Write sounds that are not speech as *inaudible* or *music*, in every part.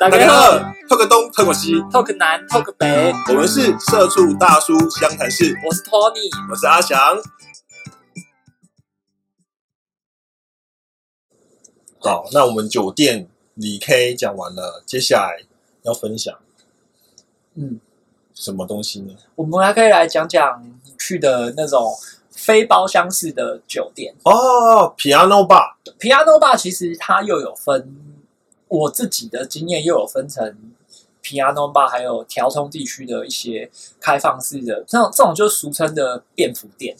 大家好，talk 东，talk 西，talk 南，talk 北，我们是社畜大叔湘潭市。我是 Tony，我是阿翔。好，那我们酒店李 K 讲完了，接下来要分享，嗯，什么东西呢？我们还可以来讲讲去的那种非包厢式的酒店哦，Piano Bar，Piano Bar 其实它又有分。我自己的经验又有分成 piano bar，还有调通地区的一些开放式的，这种这种就是俗称的便服店。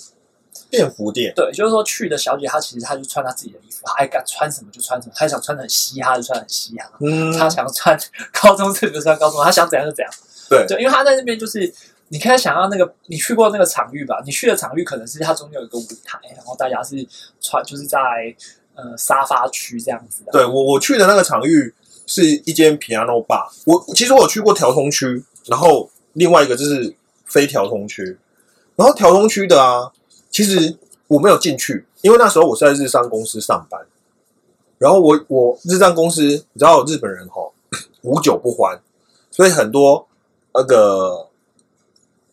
便服店，对，就是说去的小姐她其实她就穿她自己的衣服，她爱敢穿什么就穿什么，她想穿的很嘻哈就穿很嘻哈，嗯，她想穿高中生就穿高中，她想怎样就怎样。对，对，因为她在那边就是你可以想象那个你去过那个场域吧，你去的场域可能是它中间有一个舞台，然后大家是穿就是在。呃，沙发区这样子的。对我我去的那个场域是一间 piano bar。我其实我去过调通区，然后另外一个就是非调通区。然后调通区的啊，其实我没有进去，因为那时候我是在日商公司上班。然后我我日商公司，你知道日本人哈 *coughs* 无酒不欢，所以很多那个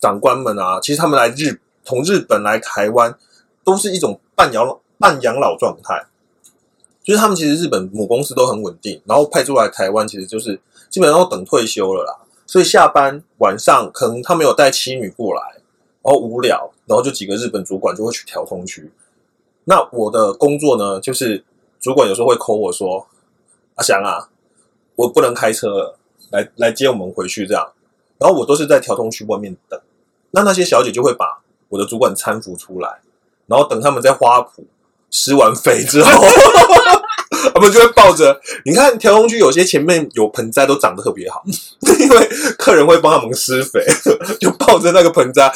长官们啊，其实他们来日从日本来台湾，都是一种半养老半养老状态。就是他们其实日本母公司都很稳定，然后派出来台湾，其实就是基本上都等退休了啦。所以下班晚上可能他没有带妻女过来，然后无聊，然后就几个日本主管就会去调通区。那我的工作呢，就是主管有时候会 call 我说：“阿翔啊，我不能开车了，来来接我们回去这样。”然后我都是在调通区外面等。那那些小姐就会把我的主管搀扶出来，然后等他们在花圃施完肥之后。*laughs* 他们就会抱着，你看调通区有些前面有盆栽都长得特别好，*laughs* 因为客人会帮他们施肥，就抱着那个盆栽，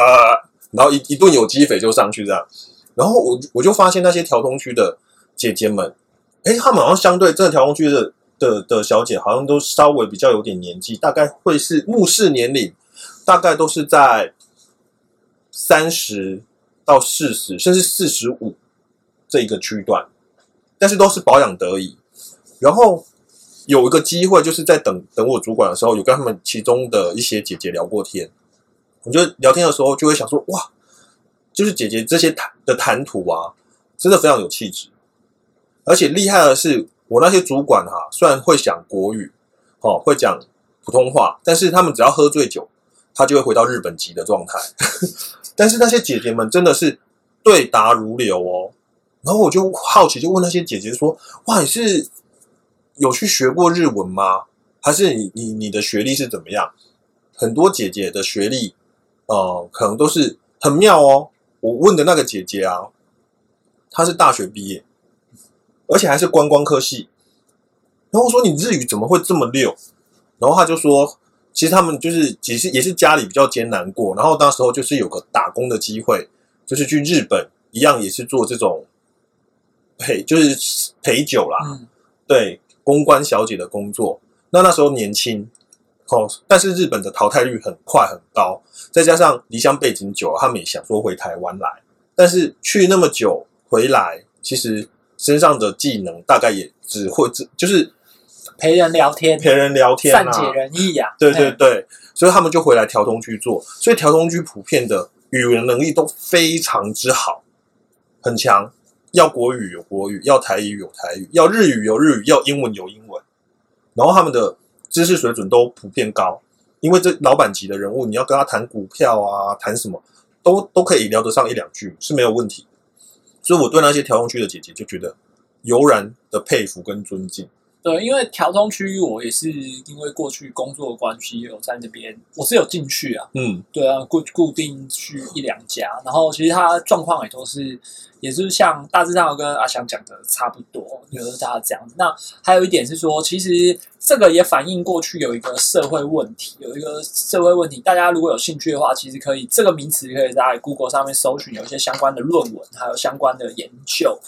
*laughs* 然后一一顿有机肥就上去这样。然后我我就发现那些调通区的姐姐们，哎，他们好像相对真的调通区的的的小姐，好像都稍微比较有点年纪，大概会是目视年龄，大概都是在三十到四十，甚至四十五这一个区段。但是都是保养得宜，然后有一个机会，就是在等等我主管的时候，有跟他们其中的一些姐姐聊过天。我觉得聊天的时候就会想说，哇，就是姐姐这些谈的谈吐啊，真的非常有气质。而且厉害的是，我那些主管哈，虽然会讲国语，哦，会讲普通话，但是他们只要喝醉酒，他就会回到日本籍的状态。*laughs* 但是那些姐姐们真的是对答如流哦。然后我就好奇，就问那些姐姐说：“哇，你是有去学过日文吗？还是你你你的学历是怎么样？”很多姐姐的学历，呃，可能都是很妙哦。我问的那个姐姐啊，她是大学毕业，而且还是观光科系。然后我说：“你日语怎么会这么溜？”然后她就说：“其实他们就是其实也是家里比较艰难过，然后那时候就是有个打工的机会，就是去日本一样也是做这种。”陪就是陪酒啦，对公关小姐的工作。那那时候年轻，哦，但是日本的淘汰率很快很高，再加上离乡背景久了，他们也想说回台湾来。但是去那么久回来，其实身上的技能大概也只会只就是陪人聊天，陪人聊天，善解人意呀。对对对，所以他们就回来调通区做。所以调通区普遍的语文能力都非常之好，很强。要国语有国语，要台语有台语，要日语有日语，要英文有英文。然后他们的知识水准都普遍高，因为这老板级的人物，你要跟他谈股票啊，谈什么都都可以聊得上一两句，是没有问题。所以我对那些调通区的姐姐就觉得油然的佩服跟尊敬。对，因为调通区域，我也是因为过去工作的关系，有在那边，我是有进去啊。嗯，对啊，固固定去一两家，然后其实它状况也都是，也是像大致上跟阿翔讲的差不多，就是大家这样子。那还有一点是说，其实这个也反映过去有一个社会问题，有一个社会问题，大家如果有兴趣的话，其实可以这个名词可以在 Google 上面搜寻，有一些相关的论文，还有相关的研究。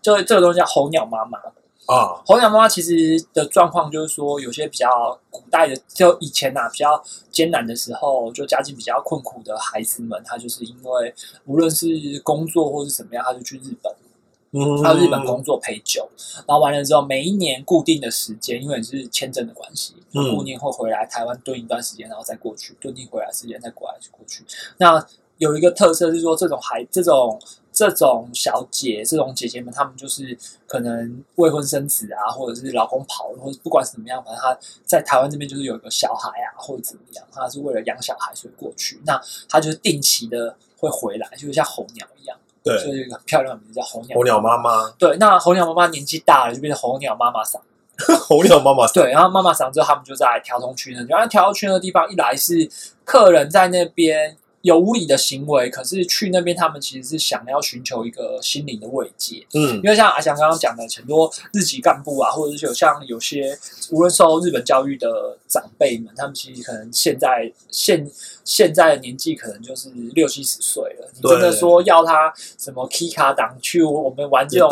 就这个东西叫候鸟妈妈。啊，红娘妈妈其实的状况就是说，有些比较古代的，就以前呐比较艰难的时候，就家境比较困苦的孩子们，他就是因为无论是工作或是怎么样，他就去日本，还有日本工作陪酒，然后完了之后，每一年固定的时间，因为是签证的关系，固定会回来台湾蹲一段时间，然后再过去，蹲定回来时间再过来过去。那有一个特色是说，这种孩这种这种小姐、这种姐姐们，她们就是可能未婚生子啊，或者是老公跑了，或者不管是怎么样，反正她在台湾这边就是有一个小孩啊，或者怎么样，她是为了养小孩所以过去。那她就是定期的会回来，就是像候鸟一样。对，就是一个很漂亮的名字叫候鸟。候鸟妈妈。对，那候鸟妈妈年纪大了，就变成候鸟妈妈桑。*laughs* 候鸟妈妈桑。对，然后妈妈桑之后，他们就在调通区那，然后调通区那个地方，一来是客人在那边。有无理的行为，可是去那边，他们其实是想要寻求一个心灵的慰藉。嗯，因为像阿翔刚刚讲的，很多日籍干部啊，或者是有像有些无论受日本教育的长辈们，他们其实可能现在现现在的年纪可能就是六七十岁了。你真的说要他什么 K 卡党去我们玩这种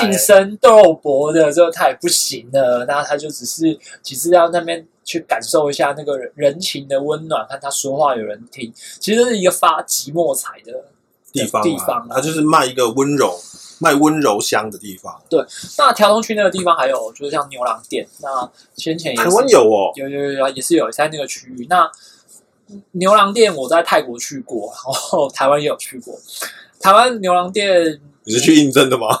近身斗搏的，这他也不行了。那他就只是只是要那边。去感受一下那个人情的温暖，看他说话有人听，其实是一个发寂寞彩的地方。地方，它就是卖一个温柔、卖温柔香的地方。对，那条东区那个地方还有，就是像牛郎店。那先前台湾有哦，有有有，也是有在那个区域。那牛郎店我在泰国去过，*laughs* 然后台湾也有去过。台湾牛郎店。你是去应征的吗？*laughs* *laughs*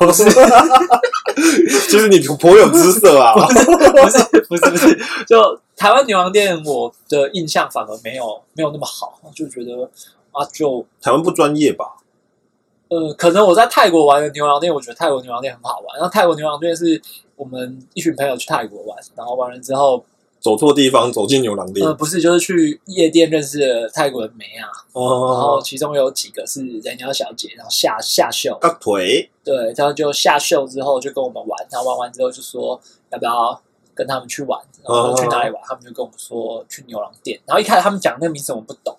就是你颇有姿色啊！不是，不是，不是，不是。就台湾牛郎店，我的印象反而没有没有那么好，就觉得啊，就台湾不专业吧？呃，可能我在泰国玩的牛郎店，我觉得泰国牛郎店很好玩。然后泰国牛郎店是我们一群朋友去泰国玩，然后玩了之后。走错地方，走进牛郎店。呃，不是，就是去夜店认识了泰国的梅啊。哦。然后其中有几个是人妖小姐，然后下下秀。大腿。对，然后就下秀之后就跟我们玩，然后玩完之后就说要不要跟他们去玩，然后去哪里玩？他们就跟我们说去牛郎店。然后一开始他们讲那个名字我们不懂，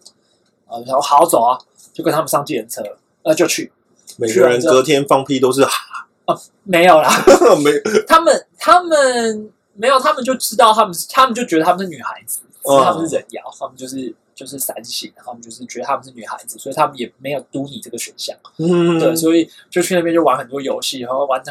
啊，然后好好走啊，就跟他们上计程车，那就去。每个人隔天放屁都是哈。啊，没有啦，*laughs* 没。他们他们。没有，他们就知道他们是，他们就觉得他们是女孩子，他们是人妖，他们就是就是三性，他们就是觉得他们是女孩子，所以他们也没有嘟你这个选项。嗯，对，所以就去那边就玩很多游戏，然后玩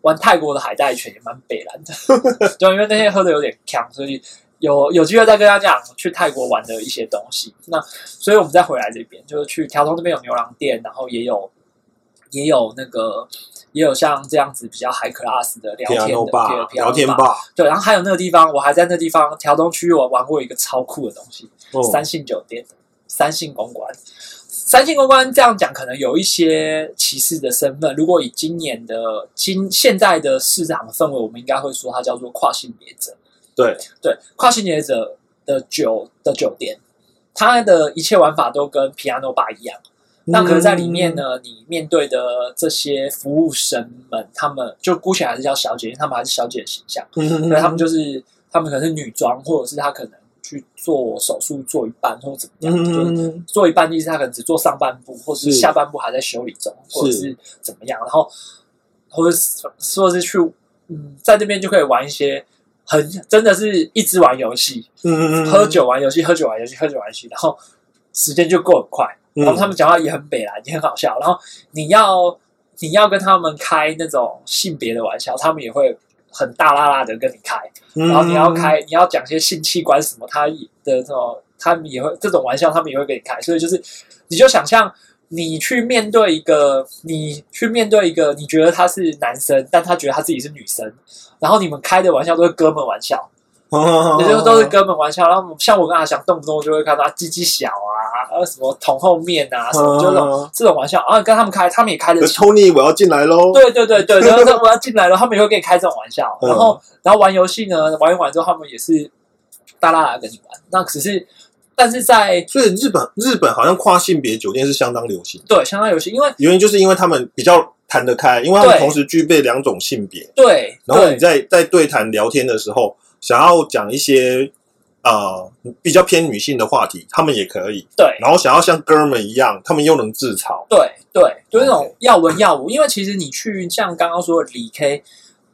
玩泰国的海带拳也蛮北蓝的。*laughs* 对，因为那天喝的有点呛，所以有有机会再跟他讲去泰国玩的一些东西。那所以我们再回来这边，就是去条通那边有牛郎店，然后也有也有那个。也有像这样子比较 high class 的聊天的聊天吧，对，然后还有那个地方，我还在那地方条东区，我玩过一个超酷的东西，三星酒店，三星公关，三星公关这样讲可能有一些歧视的身份。如果以今年的今现在的市场氛围，我们应该会说它叫做跨性别者。对对，跨性别者的酒的酒店，它的一切玩法都跟 piano bar 一样。那可能在里面呢，你面对的这些服务生们，他们就姑且还是叫小姐，因为他们还是小姐的形象。嗯对，他们就是他们可能是女装，或者是他可能去做手术做一半，或者怎么样，就做一半意思他可能只做上半部，或者是下半部还在修理中，或者是怎么样，然后或者说是去嗯，在这边就可以玩一些很真的是一直玩游戏，喝酒玩游戏，喝酒玩游戏，喝酒玩游戏，然后时间就过很快。然后他们讲话也很北蓝，也很好笑。然后你要你要跟他们开那种性别的玩笑，他们也会很大啦啦的跟你开。然后你要开你要讲些性器官什么，他的这种他们也会这种玩笑，他们也会跟你开。所以就是你就想象你去面对一个你去面对一个你觉得他是男生，但他觉得他自己是女生，然后你们开的玩笑都是哥们玩笑。*laughs* 也就都是哥们玩笑，然后像我跟阿翔动不动就会看到鸡鸡小啊，还有什么捅后面啊，*laughs* 什么就这种这种玩笑啊，跟他们开，他们也开的。Tony，我要进来喽！对对对对，然后我要进来了，他们也会跟你开这种玩笑。然后然后玩游戏呢，玩一玩之后，他们也是大大来跟你玩。那只是，但是在所以日本日本好像跨性别酒店是相当流行，对，相当流行，因为原因就是因为他们比较谈得开，因为他们同时具备两种性别。对，然后你在在对谈聊天的时候。*laughs* 想要讲一些呃比较偏女性的话题，他们也可以。对，然后想要像哥们一样，他们又能自嘲。对对，就是那种要文要武。因为其实你去像刚刚说的李 K，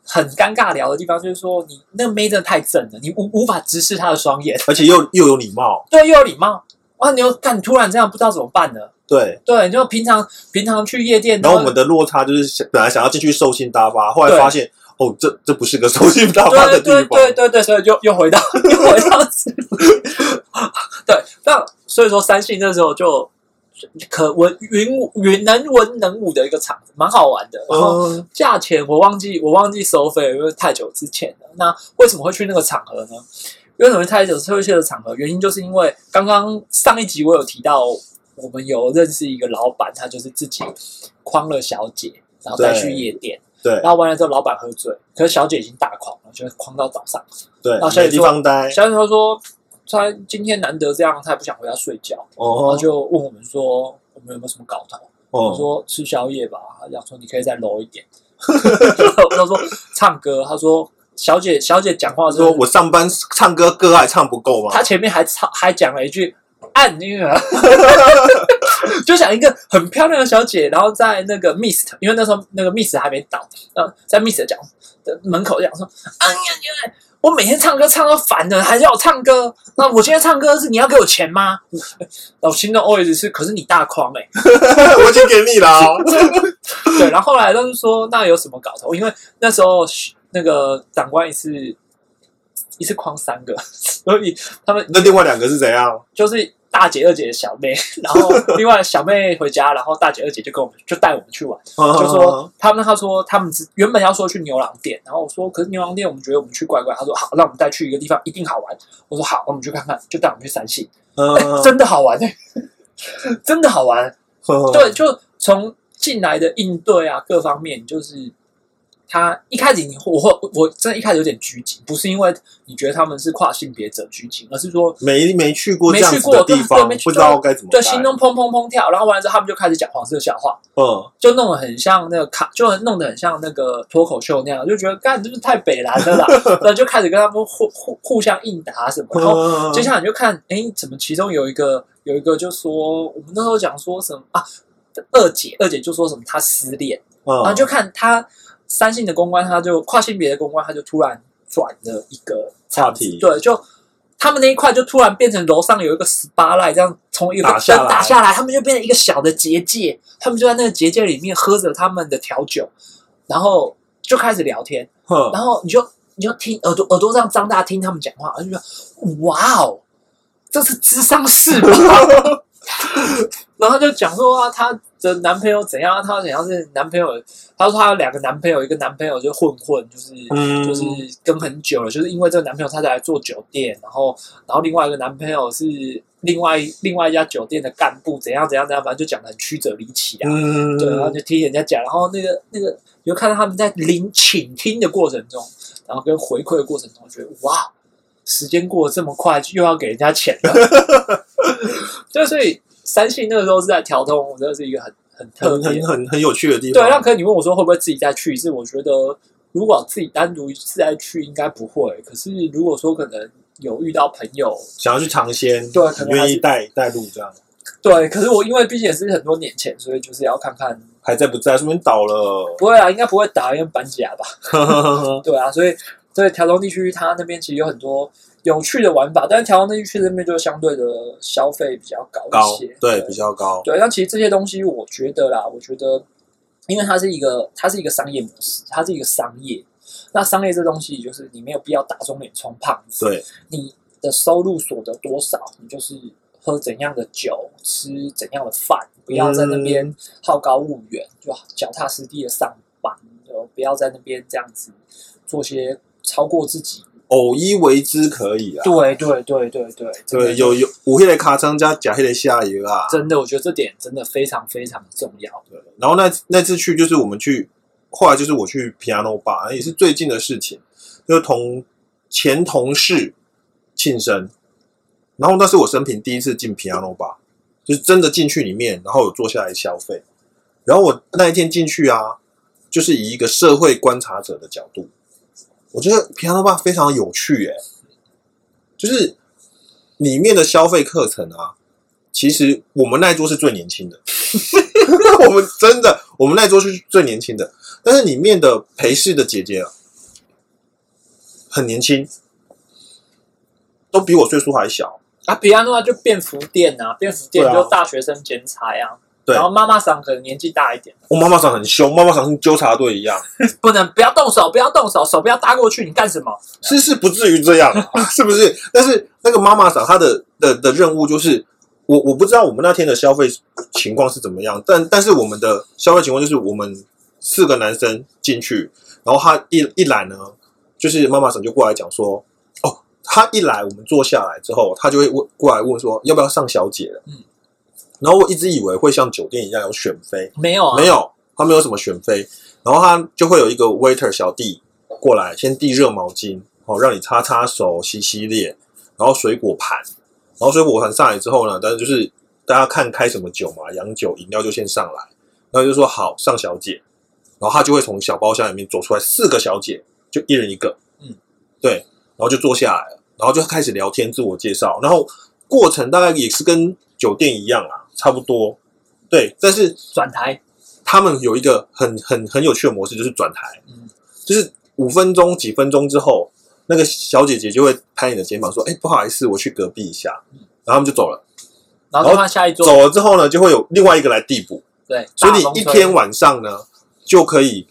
很尴尬聊的地方，就是说你那个妹真的太正了，你无无法直视她的双眼，而且又又有礼貌。*laughs* 对，又有礼貌。哇，你又看突然这样，不知道怎么办呢？对对，就平常平常去夜店，然后我们的落差就是本来想要进去兽性大发，后来发现哦，这这不是个兽性大发的地方。对对对对，所以就又回到 *laughs* 又回到对，那所以说三性那时候就可文云云能文能武的一个场子，蛮好玩的。然后价钱我忘记我忘记收费，因为太久之前了。那为什么会去那个场合呢？为什么会太久会去的场合？原因就是因为刚刚上一集我有提到。我们有认识一个老板，他就是自己诓了小姐，然后再去夜店。对，然后完了之后，老板喝醉，可是小姐已经大狂了，就是狂到早上。对，然后小姐地方呆。小姐她说，她今天难得这样，她也不想回家睡觉，然后就问我们说，我们有没有什么搞头？我说吃宵夜吧。他讲说你可以再 low 一点。*laughs* 他说唱歌。他说小姐小姐讲话说，我上班唱歌歌还唱不够吗？他前面还唱还讲了一句。暗女儿，就想一个很漂亮的小姐，然后在那个 Mist，因为那时候那个 Mist 还没倒，呃，在 Mist 讲的门口讲说：“哎呀，我每天唱歌唱到烦了，还要我唱歌？那我今天唱歌是你要给我钱吗？”老心的 always 是：“可是你大框哎，*laughs* 我已经给你了。*laughs* ”对，然后后来都是说：“那有什么搞头？”因为那时候那个长官一次一次框三个，所以他们那另外两个是怎样？就是。大姐、二姐的小妹，*laughs* 然后另外小妹回家，然后大姐、二姐就跟我们就带我们去玩，*laughs* 就说他们他说他们原本要说去牛郎店，然后我说可是牛郎店我们觉得我们去怪怪，他说好，那我们再去一个地方一定好玩。我说好，我们去看看，就带我们去三星，真的好玩哎，真的好玩，*laughs* 对，就从进来的应对啊各方面就是。他一开始你我会我真的一开始有点拘谨，不是因为你觉得他们是跨性别者拘谨，而是说没没去过没去过地方，不知道该怎么对，心中砰砰砰跳，然后完了之后他们就开始讲黄色笑话，嗯，就弄得很像那个卡，就弄得很像那个脱口秀那样，就觉得干是不是太北蓝了啦？*laughs* 然后就开始跟他们互互互相应答什么，然后接下来你就看，哎，怎么其中有一个有一个就说我们那时候讲说什么啊，二姐二姐就说什么她失恋，然后就看她。三性的公关，他就跨性别的公关，他就突然转了一个话题，对，就他们那一块就突然变成楼上有一个十八赖这样从一个打下来，打下来，他们就变成一个小的结界，他们就在那个结界里面喝着他们的调酒，然后就开始聊天，然后你就你就听耳朵耳朵这样张大听他们讲话，就说哇哦，这是智商室吧？*laughs* 然后就讲说啊，她的男朋友怎样？她怎样是男朋友？他说他有两个男朋友，一个男朋友就混混，就是就是跟很久了，就是因为这个男朋友她才来做酒店，然后然后另外一个男朋友是另外另外一家酒店的干部，怎样怎样怎样，反正就讲的很曲折离奇啊。对，然后就听人家讲，然后那个那个就看到他们在聆倾听的过程中，然后跟回馈的过程中，觉得哇，时间过得这么快，又要给人家钱了。*laughs* 就所以。三星那个时候是在调通，我觉得是一个很很特别、很很很有趣的地方。对，那可能你问我说会不会自己再去一次？我觉得如果自己单独一次再去，应该不会。可是如果说可能有遇到朋友想要去尝鲜，对，可能愿意带带路这样。对，可是我因为毕竟也是很多年前，所以就是要看看还在不在，说明倒了。不会啊，应该不会倒，因为搬家吧。*laughs* 对啊，所以所以调通地区它那边其实有很多。有趣的玩法，但是调那地区那边就相对的消费比较高一些，对，比较高。对，那其实这些东西，我觉得啦，我觉得，因为它是一个，它是一个商业模式，它是一个商业。那商业这东西，就是你没有必要打肿脸充胖子。对，你的收入所得多少，你就是喝怎样的酒，吃怎样的饭，不要在那边好高骛远，就脚踏实地的上班，就不要在那边这样子做些超过自己。偶一为之可以啊！对对对对对，对有有五黑的卡章加假黑的下游啊！真的，我觉得这点真的非常非常重要。对，然后那那次去就是我们去，后来就是我去 Piano Bar，也是最近的事情，就是同前同事庆生，然后那是我生平第一次进 Piano Bar，就是真的进去里面，然后有坐下来消费。然后我那一天进去啊，就是以一个社会观察者的角度。我觉得平安的话非常有趣，耶，就是里面的消费课程啊，其实我们那一桌是最年轻的，*laughs* 我们真的，我们那一桌是最年轻的，但是里面的陪侍的姐姐啊，很年轻，都比我岁数还小，啊，比亚诺就便服店啊，便服店就大学生剪裁啊。对。然后妈妈桑可能年纪大一点。我妈妈桑很凶，妈妈桑跟纠察队一样，*laughs* 不能不要动手，不要动手，手不要搭过去，你干什么？是是不至于这样，*laughs* 是不是？但是那个妈妈桑她的的的任务就是。我我不知道我们那天的消费情况是怎么样，但但是我们的消费情况就是我们四个男生进去，然后他一一来呢，就是妈妈桑就过来讲说，哦，他一来我们坐下来之后，他就会问过来问说要不要上小姐了，嗯，然后我一直以为会像酒店一样有选妃，没有没有，他没有什么选妃，然后他就会有一个 waiter 小弟过来先递热毛巾，哦，让你擦擦手、洗洗脸，然后水果盘。然后水果盘上来之后呢，但是就是大家看开什么酒嘛，洋酒、饮料就先上来，然后就说好上小姐，然后他就会从小包厢里面走出来四个小姐，就一人一个，嗯，对，然后就坐下来了，然后就开始聊天、自我介绍，然后过程大概也是跟酒店一样啊，差不多，对，但是转台，他们有一个很很很有趣的模式，就是转台，嗯，就是五分钟、几分钟之后。那个小姐姐就会拍你的肩膀说：“哎，不好意思，我去隔壁一下。”然后他们就走了。然后他下一桌走了之后呢，就会有另外一个来递补。对，所以你一天晚上呢，就可以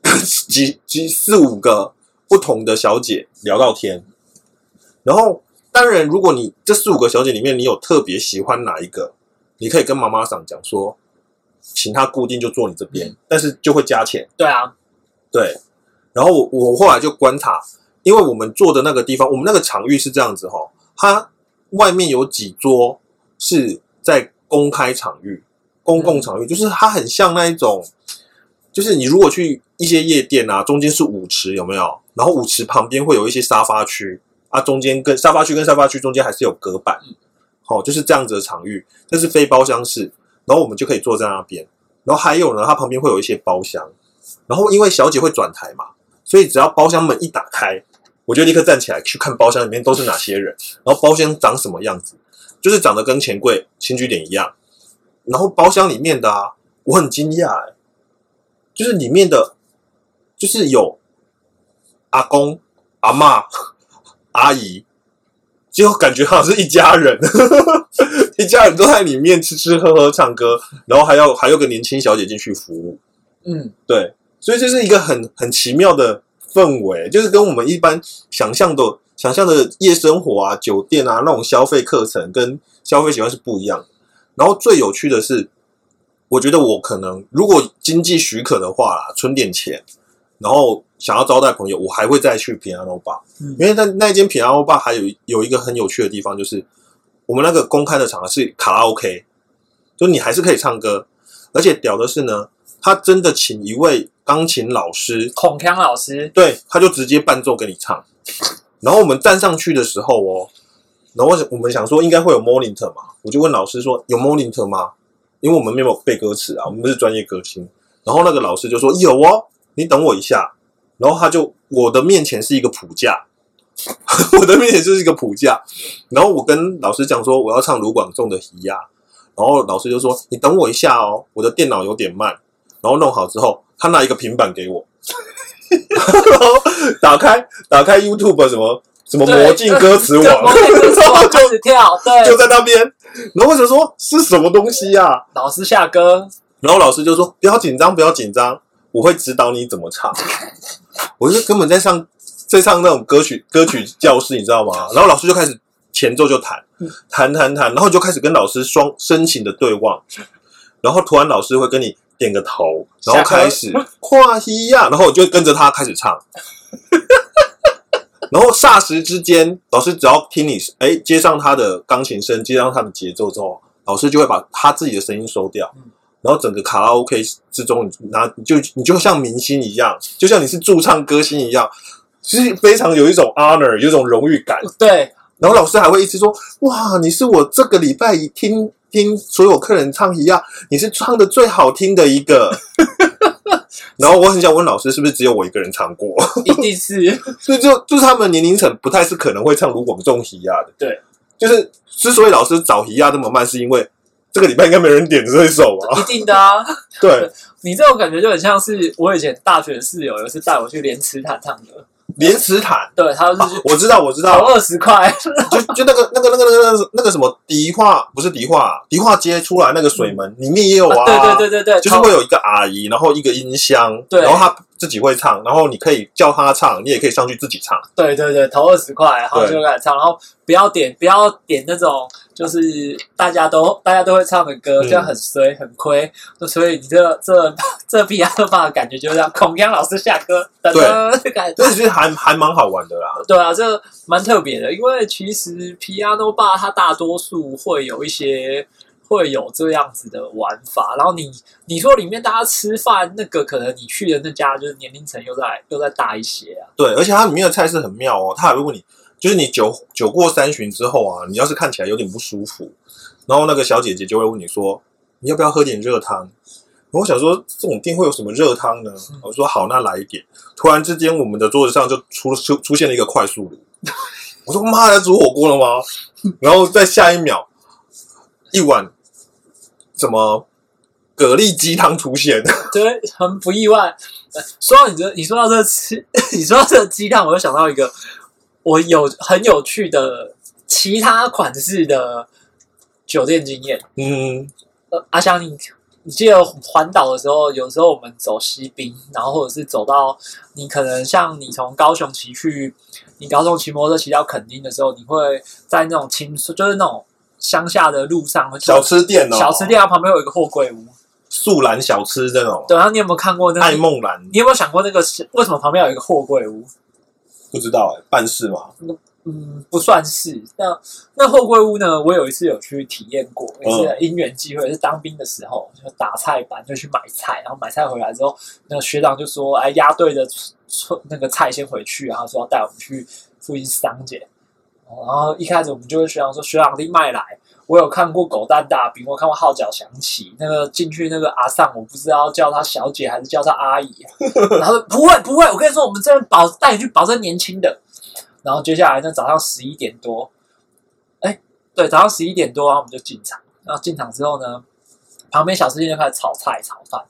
*laughs* 几几四五个不同的小姐聊到天。然后，当然，如果你这四五个小姐里面你有特别喜欢哪一个，你可以跟妈妈桑讲说，请她固定就坐你这边，但是就会加钱。对啊，对。然后我我后来就观察。因为我们坐的那个地方，我们那个场域是这样子哈，它外面有几桌是在公开场域、公共场域，就是它很像那一种，就是你如果去一些夜店啊，中间是舞池有没有？然后舞池旁边会有一些沙发区啊，中间跟沙发区跟沙发区中间还是有隔板，好，就是这样子的场域，这是非包厢式，然后我们就可以坐在那边，然后还有呢，它旁边会有一些包厢，然后因为小姐会转台嘛，所以只要包厢门一打开。我就立刻站起来去看包厢里面都是哪些人，然后包厢长什么样子，就是长得跟钱柜新居点一样。然后包厢里面的啊，我很惊讶哎，就是里面的，就是有阿公、阿妈、阿姨，就感觉好像是一家人，*laughs* 一家人都在里面吃吃喝喝唱歌，然后还要还有个年轻小姐进去服务。嗯，对，所以这是一个很很奇妙的。氛围就是跟我们一般想象的、想象的夜生活啊、酒店啊那种消费课程跟消费习惯是不一样。然后最有趣的是，我觉得我可能如果经济许可的话啦，存点钱，然后想要招待朋友，我还会再去平安欧巴。嗯，因为那那间平安欧巴还有有一个很有趣的地方，就是我们那个公开的场合是卡拉 OK，就你还是可以唱歌，而且屌的是呢，他真的请一位。钢琴老师，孔锵老师，对，他就直接伴奏给你唱。然后我们站上去的时候哦，然后我们想说应该会有 monitor 嘛，我就问老师说有 monitor 吗？因为我们没有背歌词啊，我们不是专业歌星。然后那个老师就说有哦，你等我一下。然后他就我的面前是一个谱架，*laughs* 我的面前就是一个谱架。然后我跟老师讲说我要唱卢广仲的《咿呀》，然后老师就说你等我一下哦，我的电脑有点慢。然后弄好之后。他拿一个平板给我，*laughs* 然后打开打开 YouTube 什么什么魔镜歌词网，*laughs* 然后就跳，对，就在那边。然后我就说是什么东西呀？老师下歌，然后老师就说不要紧张，不要紧张，我会指导你怎么唱。*laughs* 我就根本在上在上那种歌曲歌曲教室，你知道吗？然后老师就开始前奏就弹弹弹弹，然后就开始跟老师双深情的对望，*laughs* 然后突然老师会跟你。点个头，然后开始跨西亚，然后我就跟着他开始唱，*laughs* 然后霎时之间，老师只要听你哎接上他的钢琴声，接上他的节奏之后，老师就会把他自己的声音收掉，然后整个卡拉 OK 之中，你拿你就你就像明星一样，就像你是驻唱歌星一样，其实非常有一种 honor，有一种荣誉感。对，然后老师还会一直说：“哇，你是我这个礼拜听。”听所有客人唱一样，你是唱的最好听的一个。*laughs* 然后我很想问老师，是不是只有我一个人唱过？一定是。所 *laughs* 以就就是他们年龄层不太是可能会唱卢广仲喜亚的。对，就是之所以老师找喜亚这么慢，是因为这个礼拜应该没人点这首啊。一定的啊。对，*laughs* 你这种感觉就很像是我以前大学室友有一次带我去莲池潭唱的。莲池潭，对，他就是我知道，我知道，二十块，就就那个那个那个那个那个什么迪化，不是迪化，迪化街出来那个水门里面也有啊，对对对对对，就是会有一个阿姨，然后一个音箱，对，然后她自己会唱，然后你可以叫她唱，你也可以上去自己唱，对对对，投二十块，然后就开始唱，然后不要点不要点那种。就是大家都大家都会唱的歌，这样很衰很亏，所以你这这 *laughs* 这皮亚诺巴的感觉就是让孔央老师下歌，对，这其实还还蛮好玩的啦。对啊，这蛮特别的，因为其实皮亚诺巴它大多数会有一些会有这样子的玩法，然后你你说里面大家吃饭那个，可能你去的那家就是年龄层又在又在大一些啊。对，而且它里面的菜式很妙哦，它还会问你。就是你酒酒过三巡之后啊，你要是看起来有点不舒服，然后那个小姐姐就会问你说，你要不要喝点热汤？我想说这种店会有什么热汤呢？我说好，那来一点。突然之间，我们的桌子上就出出出现了一个快速炉。我说妈，的煮火锅了吗？然后在下一秒，一碗什么蛤蜊鸡汤出现。*laughs* 对，很不意外。说到你这，你说到这吃，*laughs* 你说到这鸡汤，我就想到一个。我有很有趣的其他款式的酒店经验。嗯，呃，阿香，你你记得环岛的时候，有时候我们走西滨，然后或者是走到你可能像你从高雄骑去，你高雄骑摩托车骑到垦丁的时候，你会在那种青就是那种乡下的路上，小吃店哦，小吃店啊旁边有一个货柜屋，素兰小吃这种。对，然后你有没有看过那个爱梦兰？你有没有想过那个是为什么旁边有一个货柜屋？不知道哎，办事吗？嗯，不算是。那那后柜屋呢？我有一次有去体验过，也是因缘机会，是当兵的时候，就打菜板就去买菜，然后买菜回来之后，那个学长就说：“哎，押队的那个菜先回去，然后说要带我们去附近商检。”然后一开始我们就会学长说：“学长，你卖来。”我有看过狗蛋大兵，我看过号角响起，那个进去那个阿尚，我不知道叫他小姐还是叫他阿姨。*laughs* 然后不会不会，我跟你说，我们这边保带你去保证年轻的。然后接下来呢，早上十一点多，哎，对，早上十一点多，然后我们就进场。然后进场之后呢，旁边小吃店就开始炒菜炒饭，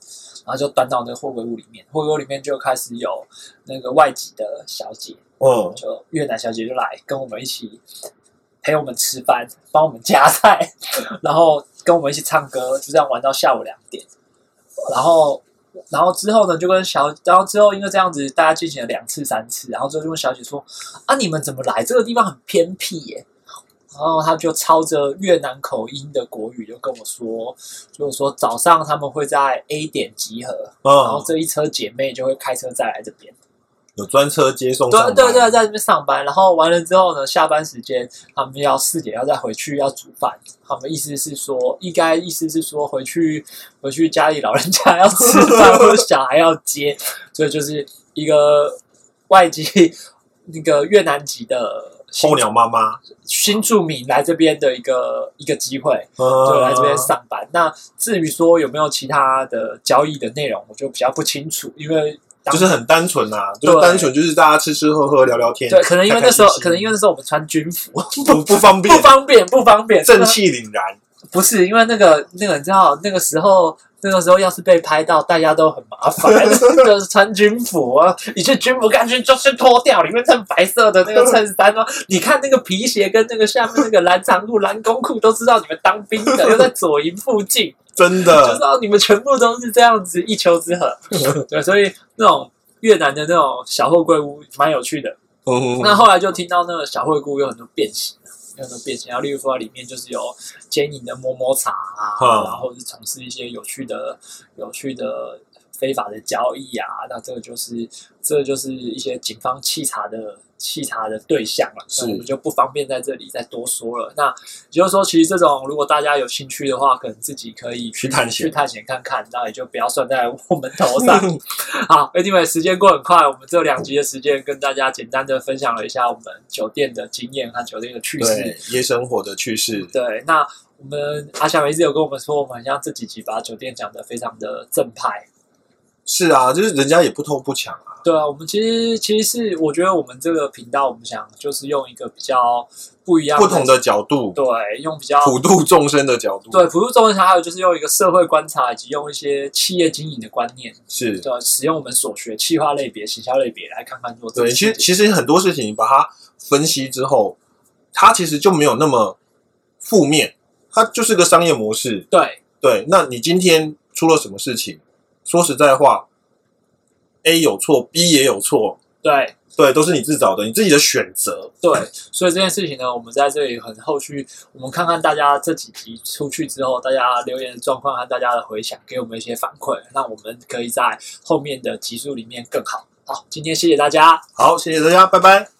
然后就端到那个货柜屋里面。货柜屋里面就开始有那个外籍的小姐，嗯，就越南小姐就来跟我们一起。陪我们吃饭，帮我们夹菜，*laughs* 然后跟我们一起唱歌，就这样玩到下午两点。然后，然后之后呢，就跟小，然后之后因为这样子，大家进行了两次、三次，然后之后就问小姐说：“啊，你们怎么来？这个地方很偏僻耶。”然后他就操着越南口音的国语就跟我说：“就是说早上他们会在 A 点集合，然后这一车姐妹就会开车再来这边。”有专车接送，对对对，在这边上班，然后完了之后呢，下班时间他们要四点要再回去要煮饭。他们意思是说，应该意思是说回去回去家里老人家要吃饭，或者小孩要接，所以就是一个外籍那个越南籍的候鸟妈妈新住民来这边的一个一个机会，就来这边上班。那至于说有没有其他的交易的内容，我就比较不清楚，因为。就是很单纯呐，就是单纯就是大家吃吃喝喝聊聊天。对，可能因为那时候，可能因为那时候我们穿军服，不 *laughs* 不方便，不方便，不方便，正气凛然。不是因为那个那个，你知道那个时候，那个时候要是被拍到，大家都很麻烦。*laughs* 就是穿军服啊，你去军服干脆就是脱掉，里面穿白色的那个衬衫哦。你看那个皮鞋跟那个下面那个蓝长裤、蓝工裤，都知道你们当兵的，*laughs* 又在左营附近。真的，就知道你们全部都是这样子一丘之貉，*laughs* 对，所以那种越南的那种小货柜屋蛮有趣的。那后来就听到那个小货柜屋有很多变形，有很多变形，然后例如说里面就是有奸淫的摸摸茶啊，然后是从事一些有趣的、有趣的非法的交易啊，那这个就是这就是一些警方弃查的。稽查的对象了，那我们就不方便在这里再多说了。那也就是说，其实这种如果大家有兴趣的话，可能自己可以去探险、去探险看看，那也就不要算在我们头上。*laughs* 好，Anyway，时间过很快，我们这两集的时间跟大家简单的分享了一下我们酒店的经验和酒店的趣事、夜生活的趣事。对，那我们阿翔一直有跟我们说，我们好像这几集把酒店讲的非常的正派。是啊，就是人家也不偷不抢啊。对啊，我们其实其实是我觉得我们这个频道，我们想就是用一个比较不一样、不同的角度，对，用比较普度众生的角度，对，普度众生，还有就是用一个社会观察以及用一些企业经营的观念，是对，使用我们所学企划类别、行销类别来看看做。对，其实其实很多事情把它分析之后，它其实就没有那么负面，它就是个商业模式。对对，那你今天出了什么事情？说实在话。A 有错，B 也有错，对对，都是你自找的，你自己的选择。对，所以这件事情呢，我们在这里很后续，我们看看大家这几集出去之后，大家留言的状况和大家的回想，给我们一些反馈，让我们可以在后面的集数里面更好。好，今天谢谢大家，好，谢谢大家，拜拜。